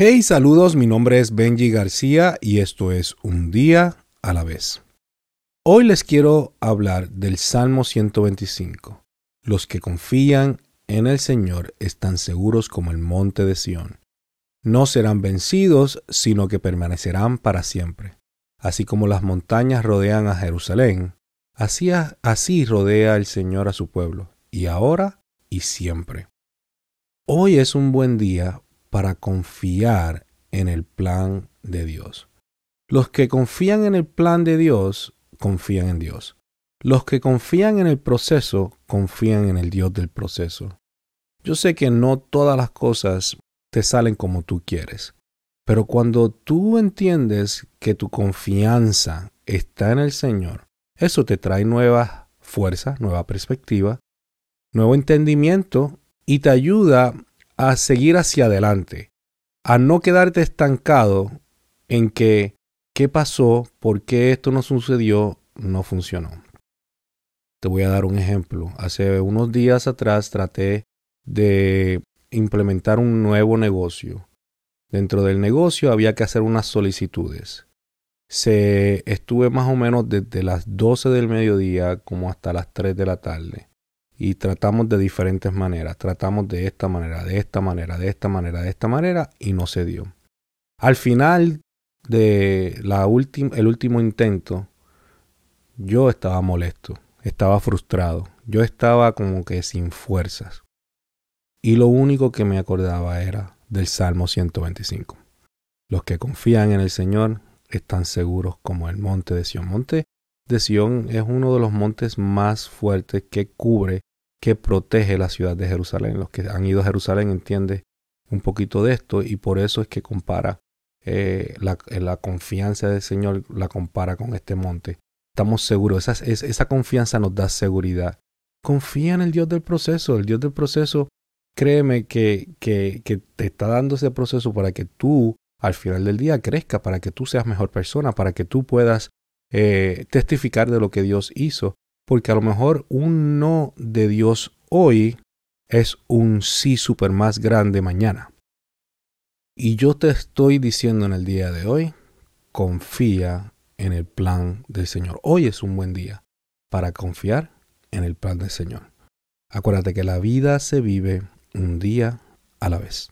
Hey, saludos, mi nombre es Benji García y esto es Un día a la vez. Hoy les quiero hablar del Salmo 125. Los que confían en el Señor están seguros como el monte de Sión. No serán vencidos, sino que permanecerán para siempre. Así como las montañas rodean a Jerusalén, así, así rodea el Señor a su pueblo, y ahora y siempre. Hoy es un buen día para confiar en el plan de Dios. Los que confían en el plan de Dios, confían en Dios. Los que confían en el proceso, confían en el Dios del proceso. Yo sé que no todas las cosas te salen como tú quieres, pero cuando tú entiendes que tu confianza está en el Señor, eso te trae nueva fuerza, nueva perspectiva, nuevo entendimiento y te ayuda a seguir hacia adelante, a no quedarte estancado en que qué pasó, por qué esto no sucedió, no funcionó. Te voy a dar un ejemplo. Hace unos días atrás traté de implementar un nuevo negocio. Dentro del negocio había que hacer unas solicitudes. Se estuve más o menos desde las 12 del mediodía como hasta las 3 de la tarde y tratamos de diferentes maneras. Tratamos de esta manera, de esta manera, de esta manera, de esta manera y no se dio. Al final de la el último intento, yo estaba molesto, estaba frustrado, yo estaba como que sin fuerzas. Y lo único que me acordaba era del Salmo 125. Los que confían en el Señor están seguros como el monte de Sión. Monte de Sión es uno de los montes más fuertes que cubre que protege la ciudad de Jerusalén. Los que han ido a Jerusalén entienden un poquito de esto y por eso es que compara eh, eh, la, confianza del Señor, la compara con este monte. Estamos seguros, esa, esa confianza nos da seguridad. Confía en el Dios del proceso, el Dios del proceso, créeme que, que, que te está dando ese proceso para que tú al final del día crezca, para que tú seas mejor persona, para que tú puedas eh, testificar de lo que Dios hizo porque a lo mejor un no de Dios hoy es un sí super más grande mañana. Y yo te estoy diciendo en el día de hoy, confía en el plan del Señor. Hoy es un buen día para confiar en el plan del Señor. Acuérdate que la vida se vive un día a la vez.